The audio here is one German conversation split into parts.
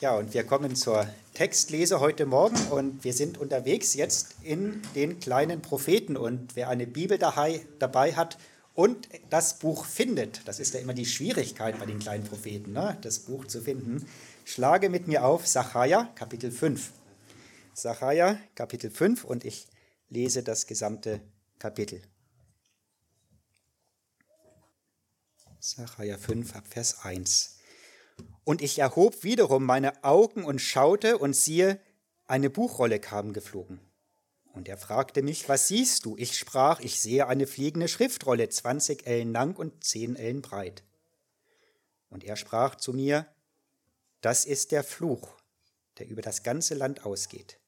Ja, und wir kommen zur Textlese heute Morgen und wir sind unterwegs jetzt in den kleinen Propheten. Und wer eine Bibel dabei hat und das Buch findet, das ist ja immer die Schwierigkeit bei den kleinen Propheten, ne? das Buch zu finden, schlage mit mir auf Sacharja Kapitel 5. Sacharja Kapitel 5 und ich lese das gesamte Kapitel. Sacharja 5 ab Vers 1. Und ich erhob wiederum meine Augen und schaute, und siehe, eine Buchrolle kam geflogen. Und er fragte mich, was siehst du? Ich sprach, ich sehe eine fliegende Schriftrolle, zwanzig Ellen lang und zehn Ellen breit. Und er sprach zu mir, das ist der Fluch, der über das ganze Land ausgeht.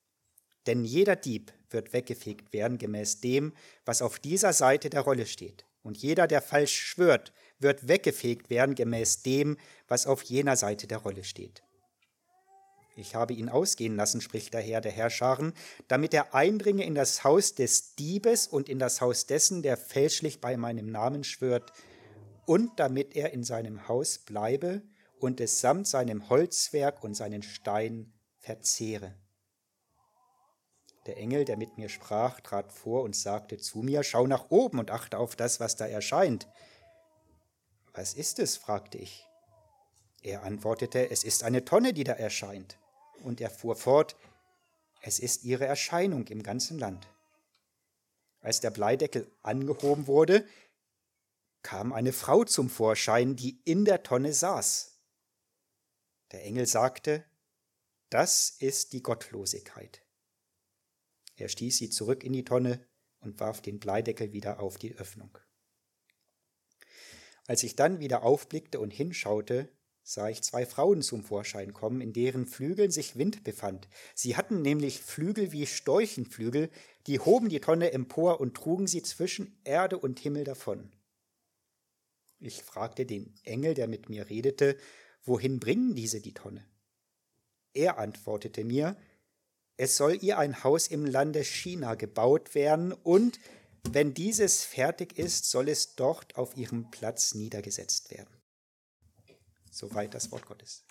Denn jeder Dieb wird weggefegt werden gemäß dem, was auf dieser Seite der Rolle steht. Und jeder, der falsch schwört, wird weggefegt werden gemäß dem, was auf jener Seite der Rolle steht. Ich habe ihn ausgehen lassen, spricht der Herr der Herrscharen, damit er eindringe in das Haus des Diebes und in das Haus dessen, der fälschlich bei meinem Namen schwört, und damit er in seinem Haus bleibe und es samt seinem Holzwerk und seinen Steinen verzehre. Der Engel, der mit mir sprach, trat vor und sagte zu mir, schau nach oben und achte auf das, was da erscheint. Was ist es? fragte ich. Er antwortete, es ist eine Tonne, die da erscheint. Und er fuhr fort, es ist ihre Erscheinung im ganzen Land. Als der Bleideckel angehoben wurde, kam eine Frau zum Vorschein, die in der Tonne saß. Der Engel sagte, das ist die Gottlosigkeit. Er stieß sie zurück in die Tonne und warf den Bleideckel wieder auf die Öffnung. Als ich dann wieder aufblickte und hinschaute, sah ich zwei Frauen zum Vorschein kommen, in deren Flügeln sich Wind befand. Sie hatten nämlich Flügel wie Storchenflügel, die hoben die Tonne empor und trugen sie zwischen Erde und Himmel davon. Ich fragte den Engel, der mit mir redete, wohin bringen diese die Tonne? Er antwortete mir, es soll ihr ein Haus im Lande China gebaut werden und wenn dieses fertig ist, soll es dort auf ihrem Platz niedergesetzt werden. Soweit das Wort Gottes.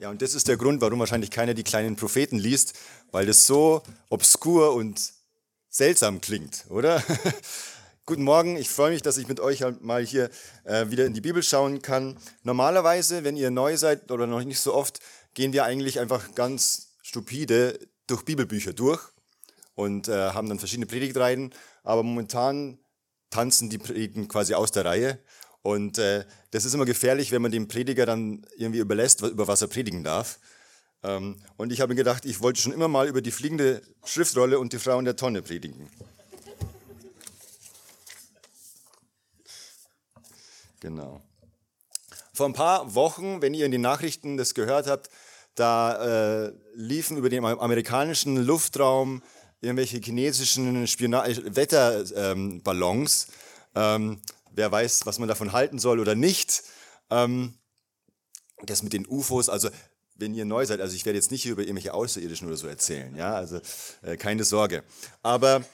Ja, und das ist der Grund, warum wahrscheinlich keiner die kleinen Propheten liest, weil das so obskur und seltsam klingt, oder? Guten Morgen, ich freue mich, dass ich mit euch mal hier äh, wieder in die Bibel schauen kann. Normalerweise, wenn ihr neu seid oder noch nicht so oft, gehen wir eigentlich einfach ganz stupide durch Bibelbücher durch und äh, haben dann verschiedene Predigtreihen, aber momentan tanzen die Predigten quasi aus der Reihe. Und äh, das ist immer gefährlich, wenn man dem Prediger dann irgendwie überlässt, über was er predigen darf. Ähm, und ich habe mir gedacht, ich wollte schon immer mal über die fliegende Schriftrolle und die Frau in der Tonne predigen. Genau. Vor ein paar Wochen, wenn ihr in den Nachrichten das gehört habt, da äh, liefen über den amerikanischen Luftraum irgendwelche chinesischen Wetterballons. Ähm, wer weiß, was man davon halten soll oder nicht. Ähm, das mit den UFOs, also wenn ihr neu seid, also ich werde jetzt nicht über irgendwelche Außerirdischen oder so erzählen, ja, also äh, keine Sorge. Aber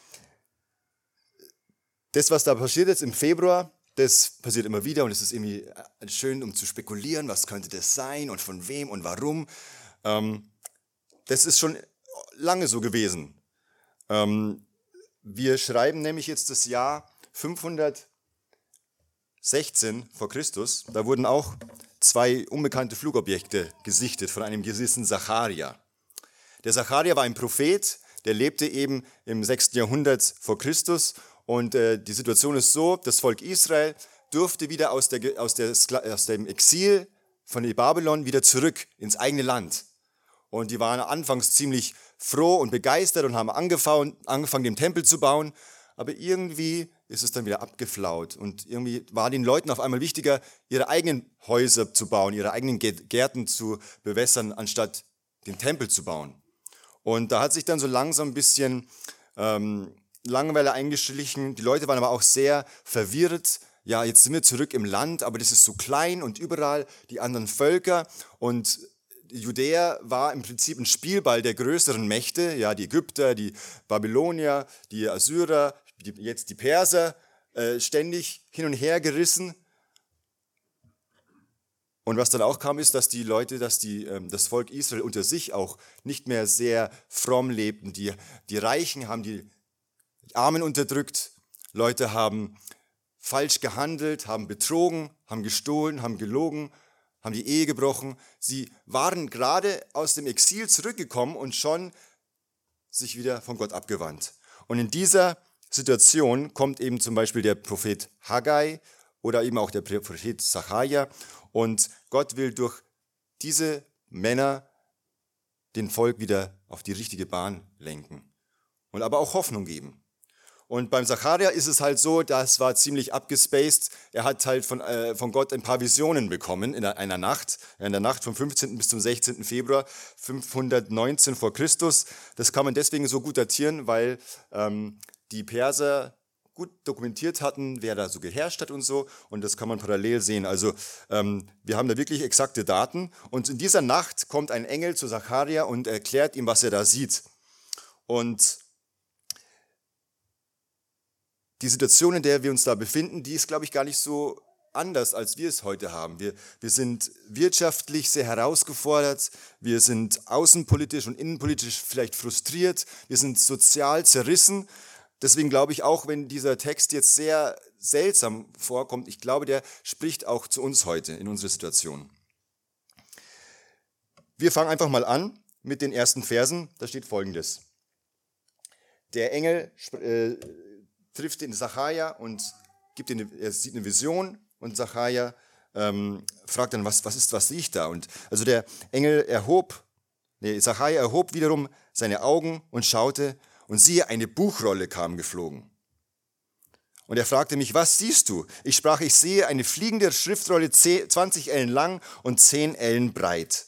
das, was da passiert ist im Februar, das passiert immer wieder und es ist irgendwie äh, schön, um zu spekulieren, was könnte das sein und von wem und warum. Ähm, das ist schon lange so gewesen. Ähm, wir schreiben nämlich jetzt das Jahr 516 vor Christus. Da wurden auch zwei unbekannte Flugobjekte gesichtet von einem gewissen Zacharia. Der Zacharia war ein Prophet, der lebte eben im 6. Jahrhundert vor Christus und äh, die Situation ist so, das Volk Israel durfte wieder aus, der, aus, der, aus dem Exil von Babylon wieder zurück ins eigene Land. Und die waren anfangs ziemlich froh und begeistert und haben angefangen, angefangen, den Tempel zu bauen. Aber irgendwie ist es dann wieder abgeflaut. Und irgendwie war den Leuten auf einmal wichtiger, ihre eigenen Häuser zu bauen, ihre eigenen Gärten zu bewässern, anstatt den Tempel zu bauen. Und da hat sich dann so langsam ein bisschen ähm, Langeweile eingeschlichen. Die Leute waren aber auch sehr verwirrt. Ja, jetzt sind wir zurück im Land, aber das ist so klein und überall die anderen Völker. Und Judäa war im Prinzip ein Spielball der größeren Mächte, ja, die Ägypter, die Babylonier, die Assyrer, die, jetzt die Perser, äh, ständig hin und her gerissen. Und was dann auch kam, ist, dass die Leute, dass die, ähm, das Volk Israel unter sich auch nicht mehr sehr fromm lebten. Die, die Reichen haben die Armen unterdrückt, Leute haben falsch gehandelt, haben betrogen, haben gestohlen, haben gelogen, haben die Ehe gebrochen. Sie waren gerade aus dem Exil zurückgekommen und schon sich wieder von Gott abgewandt. Und in dieser Situation kommt eben zum Beispiel der Prophet Haggai oder eben auch der Prophet Zachariah und Gott will durch diese Männer den Volk wieder auf die richtige Bahn lenken und aber auch Hoffnung geben. Und beim Zacharia ist es halt so, das war ziemlich abgespaced. Er hat halt von, äh, von Gott ein paar Visionen bekommen in einer Nacht, in der Nacht vom 15. bis zum 16. Februar 519 vor Christus. Das kann man deswegen so gut datieren, weil ähm, die Perser gut dokumentiert hatten, wer da so geherrscht hat und so. Und das kann man parallel sehen. Also ähm, wir haben da wirklich exakte Daten. Und in dieser Nacht kommt ein Engel zu Zacharia und erklärt ihm, was er da sieht. Und die Situation, in der wir uns da befinden, die ist, glaube ich, gar nicht so anders, als wir es heute haben. Wir, wir sind wirtschaftlich sehr herausgefordert, wir sind außenpolitisch und innenpolitisch vielleicht frustriert, wir sind sozial zerrissen. Deswegen glaube ich auch, wenn dieser Text jetzt sehr seltsam vorkommt, ich glaube, der spricht auch zu uns heute in unserer Situation. Wir fangen einfach mal an mit den ersten Versen. Da steht folgendes. Der Engel äh, trifft den Zachariah und gibt ihn, er sieht eine Vision und Zachariah ähm, fragt dann, was, was ist, was sehe ich da? Und also der Engel erhob, nee, Zachariah erhob wiederum seine Augen und schaute und siehe, eine Buchrolle kam geflogen. Und er fragte mich, was siehst du? Ich sprach, ich sehe eine fliegende Schriftrolle 20 Ellen lang und 10 Ellen breit.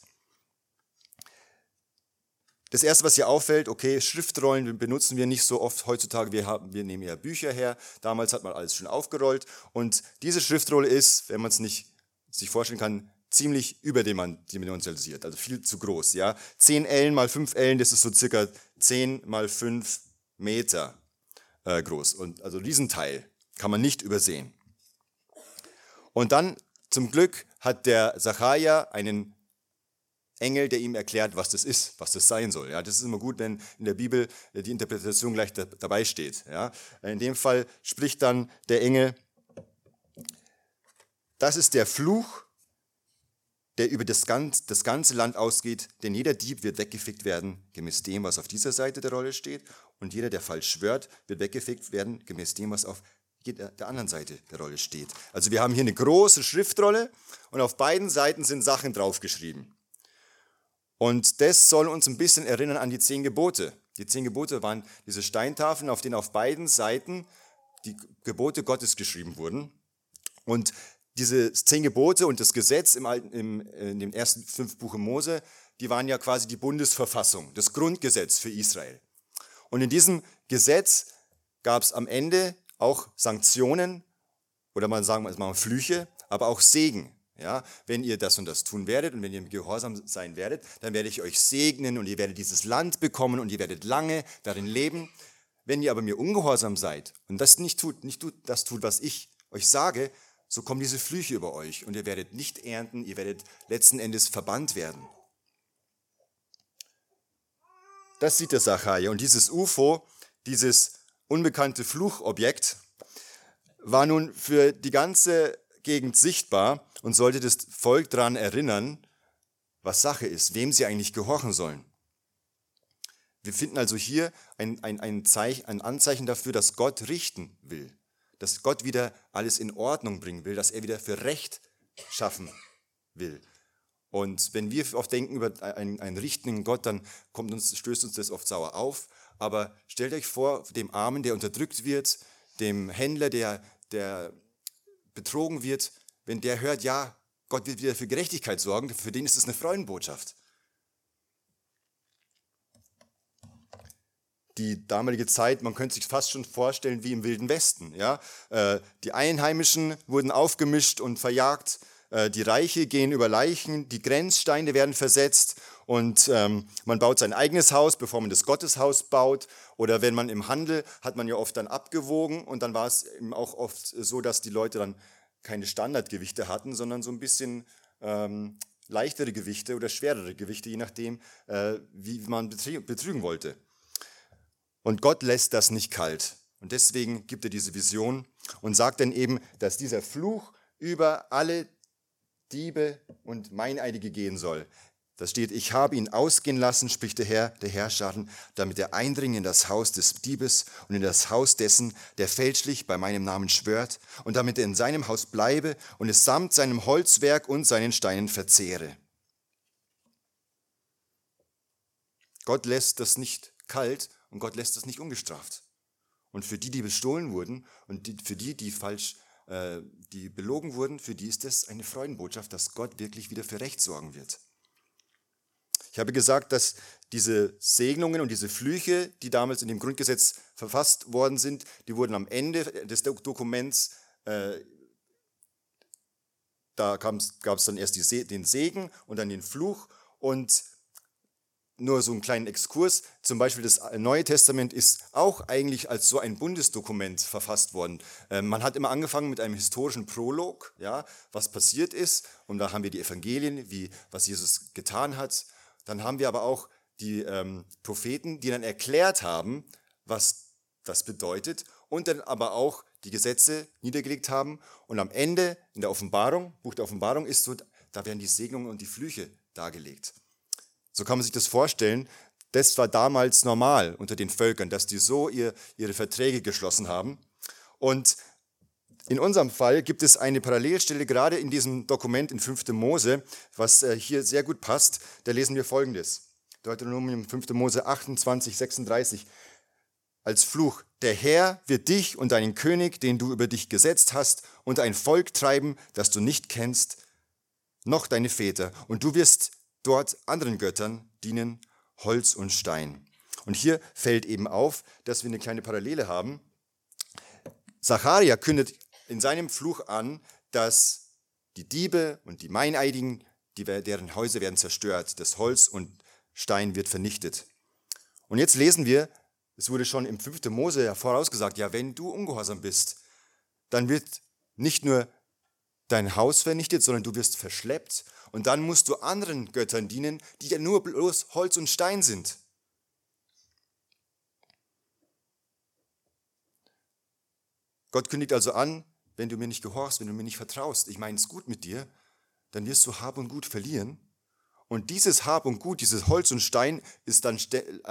Das erste, was hier auffällt, okay, Schriftrollen benutzen wir nicht so oft heutzutage. Wir, haben, wir nehmen eher Bücher her. Damals hat man alles schon aufgerollt. Und diese Schriftrolle ist, wenn man es nicht sich vorstellen kann, ziemlich überdimensionalisiert, also viel zu groß. Ja? 10 Ellen mal 5 Ellen, das ist so circa 10 mal 5 Meter äh, groß. Und also diesen Teil kann man nicht übersehen. Und dann, zum Glück, hat der Zachariah einen Engel, der ihm erklärt, was das ist, was das sein soll. Ja, das ist immer gut, wenn in der Bibel äh, die Interpretation gleich da, dabei steht. Ja. In dem Fall spricht dann der Engel, das ist der Fluch, der über das, ganz, das ganze Land ausgeht, denn jeder Dieb wird weggefickt werden, gemäß dem, was auf dieser Seite der Rolle steht, und jeder, der falsch schwört, wird weggefickt werden, gemäß dem, was auf der anderen Seite der Rolle steht. Also wir haben hier eine große Schriftrolle und auf beiden Seiten sind Sachen draufgeschrieben. Und das soll uns ein bisschen erinnern an die zehn Gebote. Die zehn Gebote waren diese Steintafeln, auf denen auf beiden Seiten die Gebote Gottes geschrieben wurden. Und diese zehn Gebote und das Gesetz im, Alten, im, in dem ersten fünf Buche Mose, die waren ja quasi die Bundesverfassung, das Grundgesetz für Israel. Und in diesem Gesetz gab es am Ende auch Sanktionen oder man sagen wir mal Flüche, aber auch Segen. Ja, wenn ihr das und das tun werdet und wenn ihr gehorsam sein werdet, dann werde ich euch segnen und ihr werdet dieses Land bekommen und ihr werdet lange darin leben. Wenn ihr aber mir ungehorsam seid und das nicht tut, nicht tut, das tut, was ich euch sage, so kommen diese Flüche über euch und ihr werdet nicht ernten, ihr werdet letzten Endes verbannt werden. Das sieht der Sacharja. Und dieses UFO, dieses unbekannte Fluchobjekt, war nun für die ganze Gegend sichtbar und sollte das Volk daran erinnern, was Sache ist, wem sie eigentlich gehorchen sollen. Wir finden also hier ein, ein, ein, Zeichen, ein Anzeichen dafür, dass Gott richten will, dass Gott wieder alles in Ordnung bringen will, dass er wieder für Recht schaffen will. Und wenn wir oft denken über einen, einen richtenden Gott, dann kommt uns, stößt uns das oft sauer auf. Aber stellt euch vor, dem Armen, der unterdrückt wird, dem Händler, der, der betrogen wird, wenn der hört, ja, Gott wird wieder für Gerechtigkeit sorgen, für den ist es eine Freudenbotschaft. Die damalige Zeit, man könnte sich fast schon vorstellen wie im Wilden Westen. Ja? Äh, die Einheimischen wurden aufgemischt und verjagt, äh, die Reiche gehen über Leichen, die Grenzsteine werden versetzt und ähm, man baut sein eigenes Haus, bevor man das Gotteshaus baut. Oder wenn man im Handel, hat man ja oft dann abgewogen und dann war es eben auch oft so, dass die Leute dann keine Standardgewichte hatten, sondern so ein bisschen ähm, leichtere Gewichte oder schwerere Gewichte, je nachdem, äh, wie man betrügen wollte. Und Gott lässt das nicht kalt. Und deswegen gibt er diese Vision und sagt dann eben, dass dieser Fluch über alle Diebe und Meineidige gehen soll. Da steht, ich habe ihn ausgehen lassen, spricht der Herr, der Herrscher, damit er eindringe in das Haus des Diebes und in das Haus dessen, der fälschlich bei meinem Namen schwört, und damit er in seinem Haus bleibe und es samt seinem Holzwerk und seinen Steinen verzehre. Gott lässt das nicht kalt und Gott lässt das nicht ungestraft. Und für die, die bestohlen wurden und die, für die, die falsch, äh, die belogen wurden, für die ist es eine Freudenbotschaft, dass Gott wirklich wieder für Recht sorgen wird. Ich habe gesagt, dass diese Segnungen und diese Flüche, die damals in dem Grundgesetz verfasst worden sind, die wurden am Ende des Dokuments, äh, da gab es dann erst die, den Segen und dann den Fluch und nur so einen kleinen Exkurs. Zum Beispiel das Neue Testament ist auch eigentlich als so ein Bundesdokument verfasst worden. Ähm, man hat immer angefangen mit einem historischen Prolog, ja, was passiert ist. Und da haben wir die Evangelien, wie, was Jesus getan hat. Dann haben wir aber auch die ähm, Propheten, die dann erklärt haben, was das bedeutet. Und dann aber auch die Gesetze niedergelegt haben. Und am Ende in der Offenbarung, Buch der Offenbarung ist so, da werden die Segnungen und die Flüche dargelegt. So kann man sich das vorstellen. Das war damals normal unter den Völkern, dass die so ihr, ihre Verträge geschlossen haben. Und in unserem Fall gibt es eine Parallelstelle gerade in diesem Dokument in 5. Mose, was äh, hier sehr gut passt. Da lesen wir folgendes. Deuteronomium 5. Mose 28, 36. Als Fluch, der Herr wird dich und deinen König, den du über dich gesetzt hast, unter ein Volk treiben, das du nicht kennst, noch deine Väter. Und du wirst dort anderen Göttern dienen, Holz und Stein. Und hier fällt eben auf, dass wir eine kleine Parallele haben. Zacharia kündet in seinem Fluch an, dass die Diebe und die Meineidigen, die, deren Häuser werden zerstört, das Holz und Stein wird vernichtet. Und jetzt lesen wir, es wurde schon im 5. Mose vorausgesagt, ja, wenn du ungehorsam bist, dann wird nicht nur dein Haus vernichtet, sondern du wirst verschleppt und dann musst du anderen Göttern dienen, die ja nur bloß Holz und Stein sind. Gott kündigt also an, wenn du mir nicht gehorchst, wenn du mir nicht vertraust, ich meine es gut mit dir, dann wirst du Hab und Gut verlieren. Und dieses Hab und Gut, dieses Holz und Stein ist dann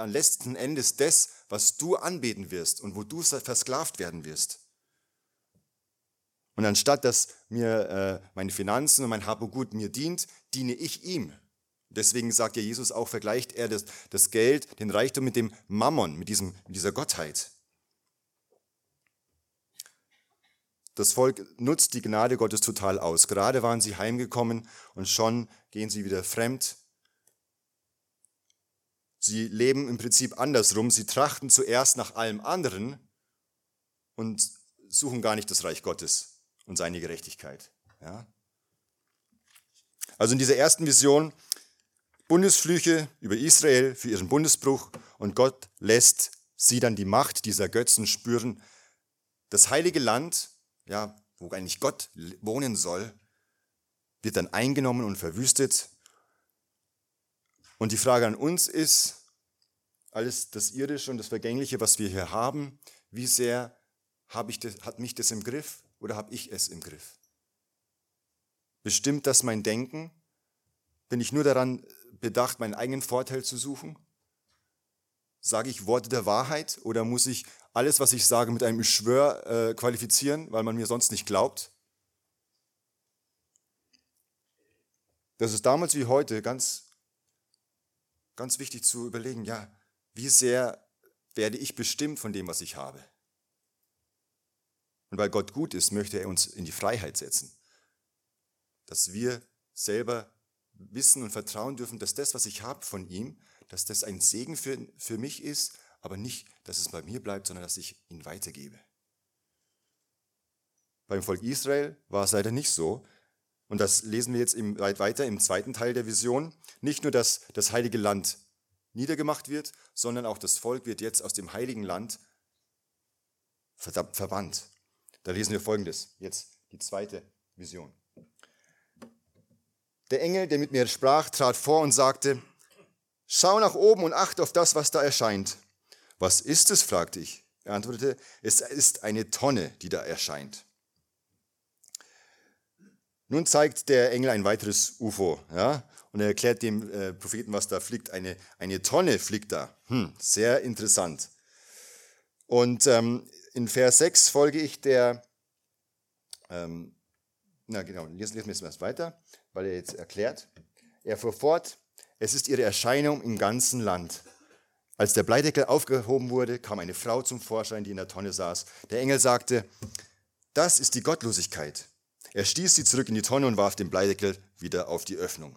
letzten Endes das, was du anbeten wirst und wo du versklavt werden wirst. Und anstatt dass mir äh, meine Finanzen und mein Hab und Gut mir dient, diene ich ihm. Deswegen sagt ja Jesus auch, vergleicht er das, das Geld, den Reichtum mit dem Mammon, mit, diesem, mit dieser Gottheit. Das Volk nutzt die Gnade Gottes total aus. Gerade waren sie heimgekommen und schon gehen sie wieder fremd. Sie leben im Prinzip andersrum. Sie trachten zuerst nach allem anderen und suchen gar nicht das Reich Gottes und seine Gerechtigkeit. Ja? Also in dieser ersten Vision Bundesflüche über Israel für ihren Bundesbruch und Gott lässt sie dann die Macht dieser Götzen spüren. Das heilige Land, ja, wo eigentlich Gott wohnen soll, wird dann eingenommen und verwüstet. Und die Frage an uns ist, alles das Irdische und das Vergängliche, was wir hier haben, wie sehr ich das, hat mich das im Griff? oder habe ich es im Griff? Bestimmt das mein Denken? Bin ich nur daran bedacht, meinen eigenen Vorteil zu suchen? Sage ich Worte der Wahrheit oder muss ich alles, was ich sage, mit einem Schwör äh, qualifizieren, weil man mir sonst nicht glaubt? Das ist damals wie heute ganz, ganz wichtig zu überlegen, ja, wie sehr werde ich bestimmt von dem, was ich habe? Und weil Gott gut ist, möchte er uns in die Freiheit setzen. Dass wir selber wissen und vertrauen dürfen, dass das, was ich habe von ihm, dass das ein Segen für, für mich ist, aber nicht, dass es bei mir bleibt, sondern dass ich ihn weitergebe. Beim Volk Israel war es leider nicht so. Und das lesen wir jetzt im, weiter im zweiten Teil der Vision. Nicht nur, dass das heilige Land niedergemacht wird, sondern auch das Volk wird jetzt aus dem heiligen Land verbannt. Da lesen wir folgendes, jetzt die zweite Vision. Der Engel, der mit mir sprach, trat vor und sagte, Schau nach oben und achte auf das, was da erscheint. Was ist es? fragte ich. Er antwortete, es ist eine Tonne, die da erscheint. Nun zeigt der Engel ein weiteres UFO, ja, und er erklärt dem äh, Propheten, was da fliegt. Eine, eine Tonne fliegt da. Hm, sehr interessant. Und ähm, in Vers 6 folge ich der, ähm, na genau, lesen wir es weiter, weil er jetzt erklärt. Er fuhr fort, es ist ihre Erscheinung im ganzen Land. Als der Bleideckel aufgehoben wurde, kam eine Frau zum Vorschein, die in der Tonne saß. Der Engel sagte, das ist die Gottlosigkeit. Er stieß sie zurück in die Tonne und warf den Bleideckel wieder auf die Öffnung.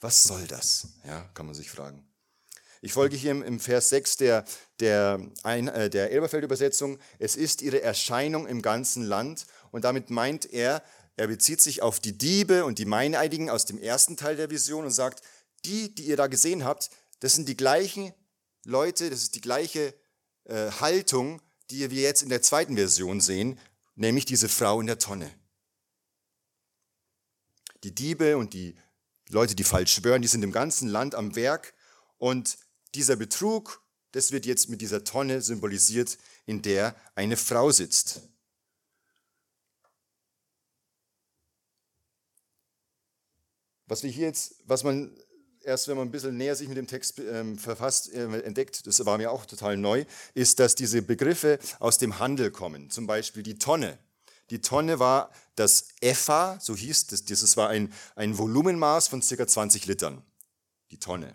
Was soll das? Ja, kann man sich fragen. Ich folge hier im, Vers 6 der, der, äh, der Elberfeld-Übersetzung. Es ist ihre Erscheinung im ganzen Land. Und damit meint er, er bezieht sich auf die Diebe und die Meineidigen aus dem ersten Teil der Vision und sagt, die, die ihr da gesehen habt, das sind die gleichen Leute, das ist die gleiche äh, Haltung, die wir jetzt in der zweiten Version sehen, nämlich diese Frau in der Tonne. Die Diebe und die Leute, die falsch schwören, die sind im ganzen Land am Werk und dieser Betrug, das wird jetzt mit dieser Tonne symbolisiert, in der eine Frau sitzt. Was wir hier jetzt, was man erst wenn man ein bisschen näher sich mit dem Text ähm, verfasst, äh, entdeckt, das war mir auch total neu, ist, dass diese Begriffe aus dem Handel kommen. Zum Beispiel die Tonne. Die Tonne war das Epha, so hieß das, das war ein, ein Volumenmaß von ca. 20 Litern. Die Tonne.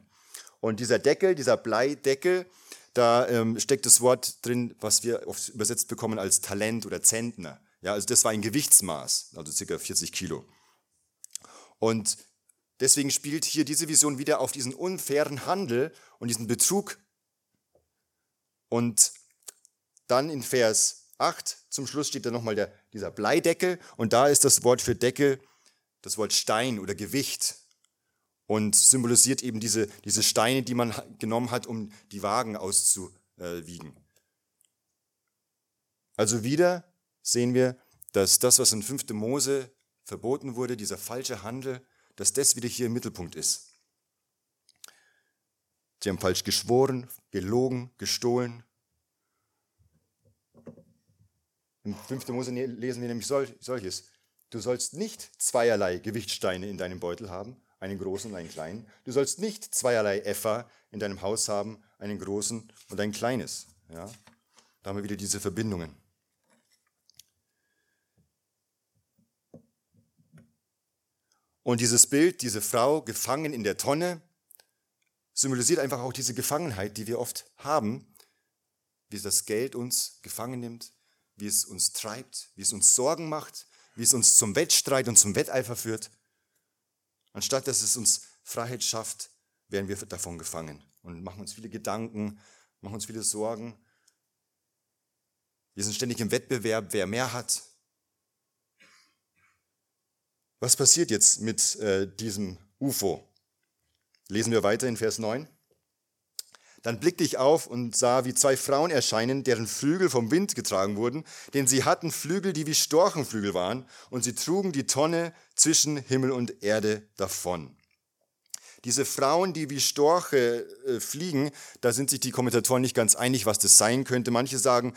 Und dieser Deckel, dieser Bleideckel, da ähm, steckt das Wort drin, was wir oft übersetzt bekommen als Talent oder Zentner. Ja, also das war ein Gewichtsmaß, also ca. 40 Kilo. Und Deswegen spielt hier diese Vision wieder auf diesen unfairen Handel und diesen Betrug. Und dann in Vers 8 zum Schluss steht da nochmal der, dieser Bleideckel und da ist das Wort für Deckel das Wort Stein oder Gewicht und symbolisiert eben diese, diese Steine, die man genommen hat, um die Wagen auszuwiegen. Also wieder sehen wir, dass das, was in 5. Mose verboten wurde, dieser falsche Handel, dass das wieder hier im Mittelpunkt ist. Sie haben falsch geschworen, gelogen, gestohlen. Im 5. Mose lesen wir nämlich solches. Du sollst nicht zweierlei Gewichtsteine in deinem Beutel haben, einen großen und einen kleinen. Du sollst nicht zweierlei Epha in deinem Haus haben, einen großen und ein kleines. Ja? Da haben wir wieder diese Verbindungen. Und dieses Bild, diese Frau gefangen in der Tonne, symbolisiert einfach auch diese Gefangenheit, die wir oft haben, wie das Geld uns gefangen nimmt, wie es uns treibt, wie es uns Sorgen macht, wie es uns zum Wettstreit und zum Wetteifer führt. Anstatt dass es uns Freiheit schafft, werden wir davon gefangen und machen uns viele Gedanken, machen uns viele Sorgen. Wir sind ständig im Wettbewerb, wer mehr hat, was passiert jetzt mit äh, diesem UFO? Lesen wir weiter in Vers 9. Dann blickte ich auf und sah, wie zwei Frauen erscheinen, deren Flügel vom Wind getragen wurden, denn sie hatten Flügel, die wie Storchenflügel waren, und sie trugen die Tonne zwischen Himmel und Erde davon. Diese Frauen, die wie Storche äh, fliegen, da sind sich die Kommentatoren nicht ganz einig, was das sein könnte. Manche sagen,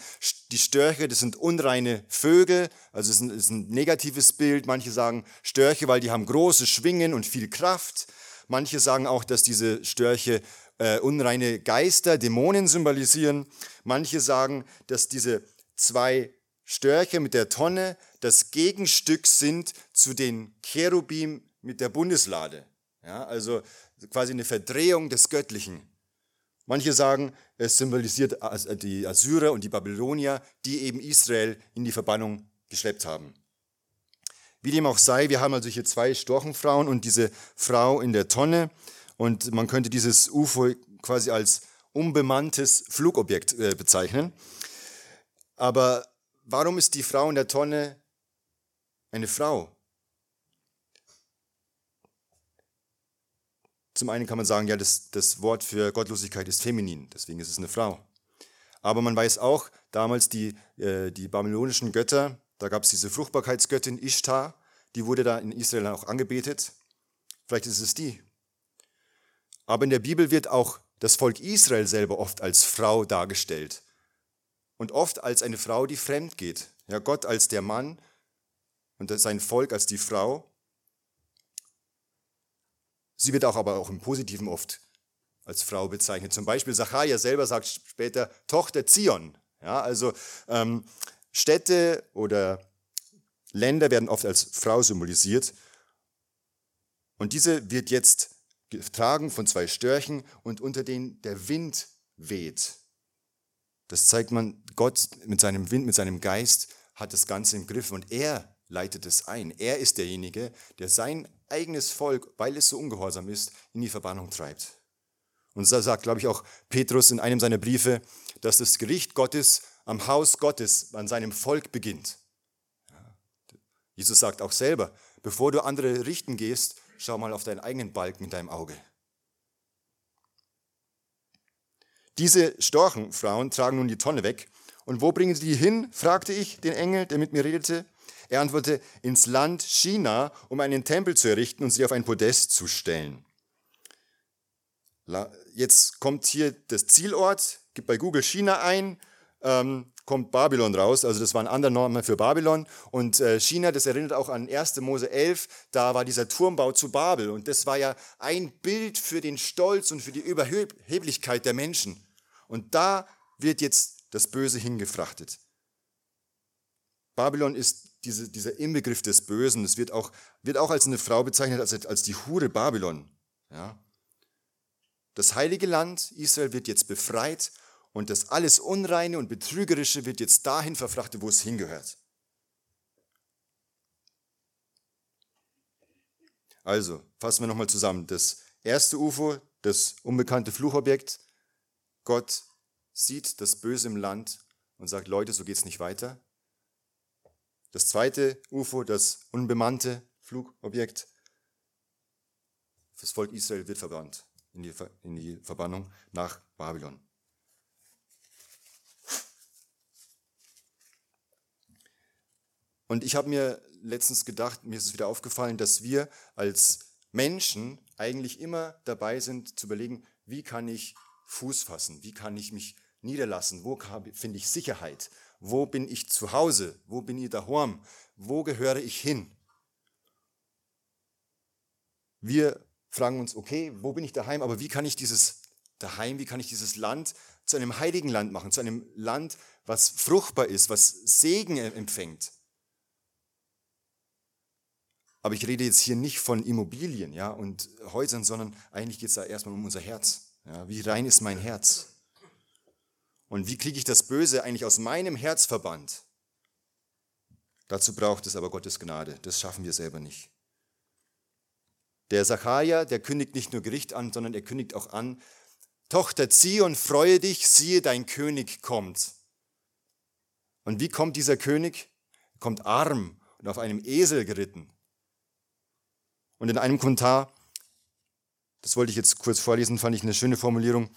die Störche, das sind unreine Vögel, also es ist, ein, ist ein negatives Bild. Manche sagen Störche, weil die haben große Schwingen und viel Kraft. Manche sagen auch, dass diese Störche äh, unreine Geister, Dämonen symbolisieren. Manche sagen, dass diese zwei Störche mit der Tonne das Gegenstück sind zu den Cherubim mit der Bundeslade. Ja, also quasi eine Verdrehung des Göttlichen. Manche sagen, es symbolisiert die Assyrer und die Babylonier, die eben Israel in die Verbannung geschleppt haben. Wie dem auch sei, wir haben also hier zwei Storchenfrauen und diese Frau in der Tonne. Und man könnte dieses UFO quasi als unbemanntes Flugobjekt äh, bezeichnen. Aber warum ist die Frau in der Tonne eine Frau? Zum einen kann man sagen, ja, das, das Wort für Gottlosigkeit ist feminin, deswegen ist es eine Frau. Aber man weiß auch, damals die, äh, die babylonischen Götter, da gab es diese Fruchtbarkeitsgöttin Ishtar, die wurde da in Israel auch angebetet. Vielleicht ist es die. Aber in der Bibel wird auch das Volk Israel selber oft als Frau dargestellt. Und oft als eine Frau, die fremd geht. Ja, Gott als der Mann und sein Volk als die Frau. Sie wird auch aber auch im Positiven oft als Frau bezeichnet. Zum Beispiel Zachariah selber sagt später Tochter Zion. Ja, also ähm, Städte oder Länder werden oft als Frau symbolisiert. Und diese wird jetzt getragen von zwei Störchen und unter denen der Wind weht. Das zeigt man, Gott mit seinem Wind, mit seinem Geist hat das Ganze im Griff und er leitet es ein. Er ist derjenige, der sein eigenes Volk, weil es so ungehorsam ist, in die Verbannung treibt. Und so sagt, glaube ich, auch Petrus in einem seiner Briefe, dass das Gericht Gottes am Haus Gottes, an seinem Volk beginnt. Jesus sagt auch selber, bevor du andere richten gehst, schau mal auf deinen eigenen Balken in deinem Auge. Diese Storchenfrauen tragen nun die Tonne weg. Und wo bringen sie die hin? fragte ich den Engel, der mit mir redete. Er antwortete, ins Land China, um einen Tempel zu errichten und sie auf ein Podest zu stellen. Jetzt kommt hier das Zielort, gib bei Google China ein, ähm, kommt Babylon raus. Also das war ein anderer Name für Babylon. Und äh, China, das erinnert auch an 1. Mose 11, da war dieser Turmbau zu Babel. Und das war ja ein Bild für den Stolz und für die Überheblichkeit der Menschen. Und da wird jetzt das Böse hingefrachtet. Babylon ist diese, dieser Inbegriff des Bösen. Es wird auch, wird auch als eine Frau bezeichnet, als, als die Hure Babylon. Ja. Das heilige Land Israel wird jetzt befreit und das alles Unreine und Betrügerische wird jetzt dahin verfrachtet, wo es hingehört. Also, fassen wir nochmal zusammen. Das erste UFO, das unbekannte Fluchobjekt. Gott sieht das Böse im Land und sagt, Leute, so geht es nicht weiter. Das zweite UFO, das unbemannte Flugobjekt. Das Volk Israel wird verbannt in die, in die Verbannung nach Babylon. Und ich habe mir letztens gedacht, mir ist es wieder aufgefallen, dass wir als Menschen eigentlich immer dabei sind zu überlegen, wie kann ich Fuß fassen, wie kann ich mich niederlassen, wo finde ich Sicherheit, wo bin ich zu Hause, wo bin ich daheim, wo gehöre ich hin. Wir fragen uns, okay, wo bin ich daheim, aber wie kann ich dieses daheim, wie kann ich dieses Land zu einem heiligen Land machen, zu einem Land, was fruchtbar ist, was Segen empfängt. Aber ich rede jetzt hier nicht von Immobilien ja, und Häusern, sondern eigentlich geht es da erstmal um unser Herz. Ja, wie rein ist mein Herz? Und wie kriege ich das Böse eigentlich aus meinem Herz verbannt? Dazu braucht es aber Gottes Gnade. Das schaffen wir selber nicht. Der Sacharja, der kündigt nicht nur Gericht an, sondern er kündigt auch an, Tochter, Zion, freue dich, siehe, dein König kommt. Und wie kommt dieser König? Er kommt arm und auf einem Esel geritten. Und in einem Kommentar, das wollte ich jetzt kurz vorlesen, fand ich eine schöne Formulierung,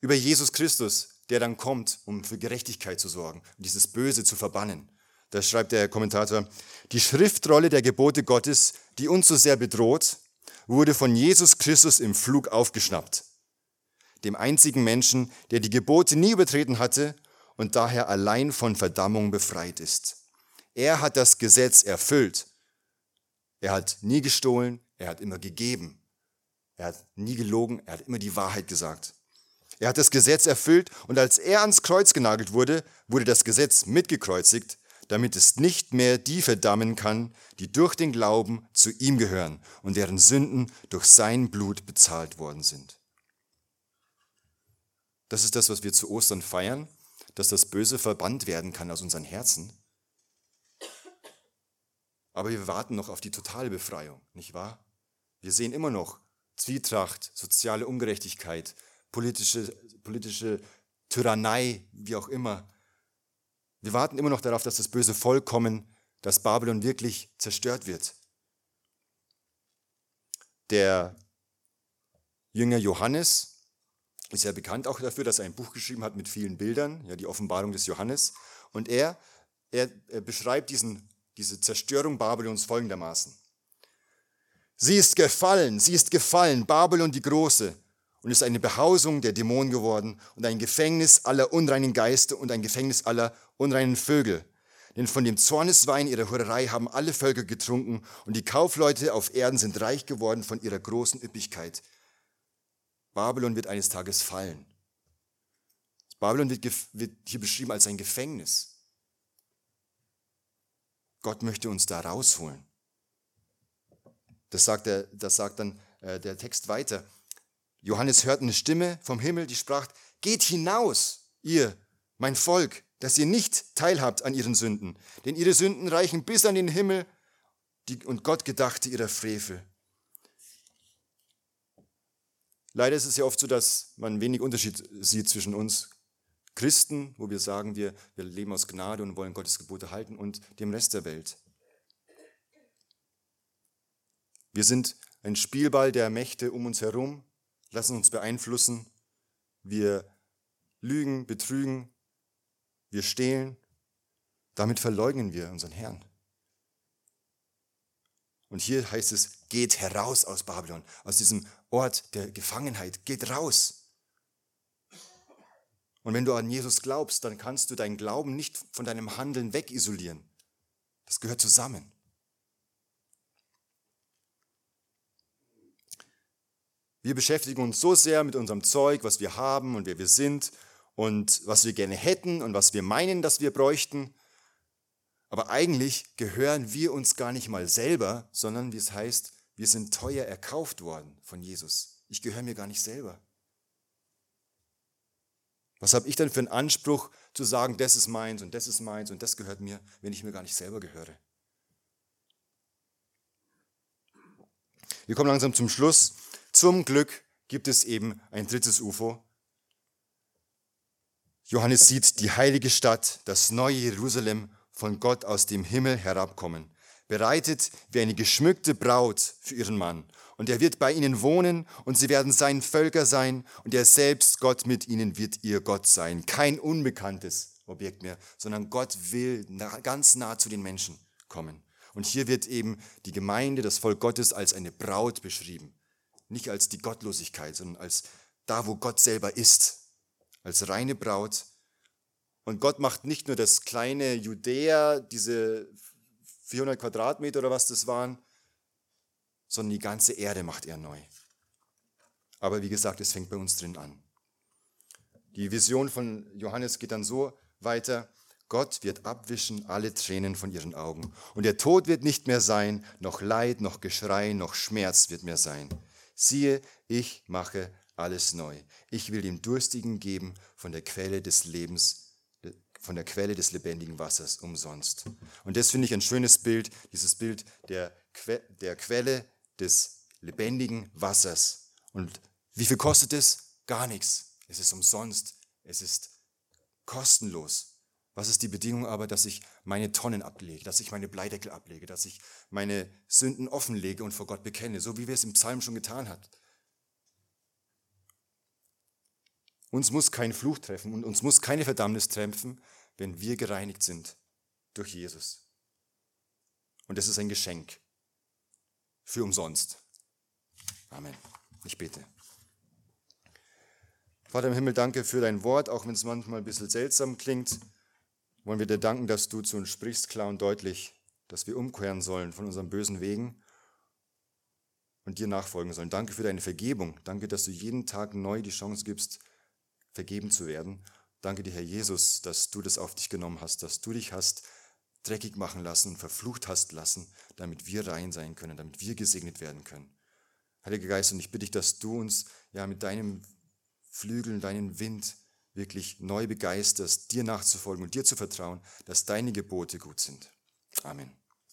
über Jesus Christus, der dann kommt, um für Gerechtigkeit zu sorgen und dieses Böse zu verbannen. Da schreibt der Kommentator, die Schriftrolle der Gebote Gottes, die uns so sehr bedroht, wurde von Jesus Christus im Flug aufgeschnappt, dem einzigen Menschen, der die Gebote nie übertreten hatte und daher allein von Verdammung befreit ist. Er hat das Gesetz erfüllt. Er hat nie gestohlen, er hat immer gegeben. Er hat nie gelogen, er hat immer die Wahrheit gesagt. Er hat das Gesetz erfüllt und als er ans Kreuz genagelt wurde, wurde das Gesetz mitgekreuzigt, damit es nicht mehr die verdammen kann, die durch den Glauben zu ihm gehören und deren Sünden durch sein Blut bezahlt worden sind. Das ist das, was wir zu Ostern feiern, dass das Böse verbannt werden kann aus unseren Herzen. Aber wir warten noch auf die totale Befreiung, nicht wahr? Wir sehen immer noch Zwietracht, soziale Ungerechtigkeit, politische, politische Tyrannei, wie auch immer, wir warten immer noch darauf, dass das Böse vollkommen, dass Babylon wirklich zerstört wird. Der Jünger Johannes ist ja bekannt auch dafür, dass er ein Buch geschrieben hat mit vielen Bildern, ja, die Offenbarung des Johannes. Und er, er, er beschreibt diesen, diese Zerstörung Babylons folgendermaßen. Sie ist gefallen, sie ist gefallen, Babylon die Große, und ist eine Behausung der Dämonen geworden und ein Gefängnis aller unreinen Geister und ein Gefängnis aller unreinen Vögel. Denn von dem Zorneswein ihrer Hurerei haben alle Völker getrunken und die Kaufleute auf Erden sind reich geworden von ihrer großen Üppigkeit. Babylon wird eines Tages fallen. Babylon wird, wird hier beschrieben als ein Gefängnis. Gott möchte uns da rausholen. Das sagt, der, das sagt dann äh, der Text weiter. Johannes hörte eine Stimme vom Himmel, die sprach, geht hinaus, ihr, mein Volk, dass ihr nicht teilhabt an ihren Sünden, denn ihre Sünden reichen bis an den Himmel und Gott gedachte ihrer Frevel. Leider ist es ja oft so, dass man wenig Unterschied sieht zwischen uns Christen, wo wir sagen, wir, wir leben aus Gnade und wollen Gottes Gebote halten, und dem Rest der Welt. Wir sind ein Spielball der Mächte um uns herum, lassen uns beeinflussen. Wir lügen, betrügen, wir stehlen, damit verleugnen wir unseren Herrn. Und hier heißt es, geht heraus aus Babylon, aus diesem Ort der Gefangenheit, geht raus. Und wenn du an Jesus glaubst, dann kannst du deinen Glauben nicht von deinem Handeln wegisolieren. Das gehört zusammen. Wir beschäftigen uns so sehr mit unserem Zeug, was wir haben und wer wir sind und was wir gerne hätten und was wir meinen, dass wir bräuchten. Aber eigentlich gehören wir uns gar nicht mal selber, sondern wie es heißt, wir sind teuer erkauft worden von Jesus. Ich gehöre mir gar nicht selber. Was habe ich denn für einen Anspruch zu sagen, das ist meins und das ist meins und das gehört mir, wenn ich mir gar nicht selber gehöre? Wir kommen langsam zum Schluss. Zum Glück gibt es eben ein drittes UFO, Johannes sieht die heilige Stadt, das neue Jerusalem von Gott aus dem Himmel herabkommen, bereitet wie eine geschmückte Braut für ihren Mann. Und er wird bei ihnen wohnen und sie werden sein Völker sein und er selbst, Gott mit ihnen, wird ihr Gott sein. Kein unbekanntes Objekt mehr, sondern Gott will ganz nah zu den Menschen kommen. Und hier wird eben die Gemeinde, das Volk Gottes als eine Braut beschrieben. Nicht als die Gottlosigkeit, sondern als da, wo Gott selber ist als reine Braut. Und Gott macht nicht nur das kleine Judäa, diese 400 Quadratmeter oder was das waren, sondern die ganze Erde macht er neu. Aber wie gesagt, es fängt bei uns drin an. Die Vision von Johannes geht dann so weiter. Gott wird abwischen alle Tränen von ihren Augen. Und der Tod wird nicht mehr sein, noch Leid, noch Geschrei, noch Schmerz wird mehr sein. Siehe, ich mache alles neu. Ich will dem Durstigen geben von der Quelle des Lebens, von der Quelle des lebendigen Wassers umsonst. Und das finde ich ein schönes Bild, dieses Bild der, que der Quelle des lebendigen Wassers. Und wie viel kostet es? Gar nichts. Es ist umsonst. Es ist kostenlos. Was ist die Bedingung aber, dass ich meine Tonnen ablege, dass ich meine Bleideckel ablege, dass ich meine Sünden offenlege und vor Gott bekenne, so wie wir es im Psalm schon getan haben. Uns muss kein Fluch treffen und uns muss keine Verdammnis treffen, wenn wir gereinigt sind durch Jesus. Und das ist ein Geschenk für umsonst. Amen. Ich bete. Vater im Himmel, danke für dein Wort, auch wenn es manchmal ein bisschen seltsam klingt. Wollen wir dir danken, dass du zu uns sprichst, klar und deutlich, dass wir umkehren sollen von unseren bösen Wegen und dir nachfolgen sollen. Danke für deine Vergebung. Danke, dass du jeden Tag neu die Chance gibst, vergeben zu werden. Danke dir, Herr Jesus, dass du das auf dich genommen hast, dass du dich hast dreckig machen lassen, verflucht hast lassen, damit wir rein sein können, damit wir gesegnet werden können. Heiliger Geist, und ich bitte dich, dass du uns ja mit deinem Flügeln, deinen Wind wirklich neu begeisterst, dir nachzufolgen und dir zu vertrauen, dass deine Gebote gut sind. Amen.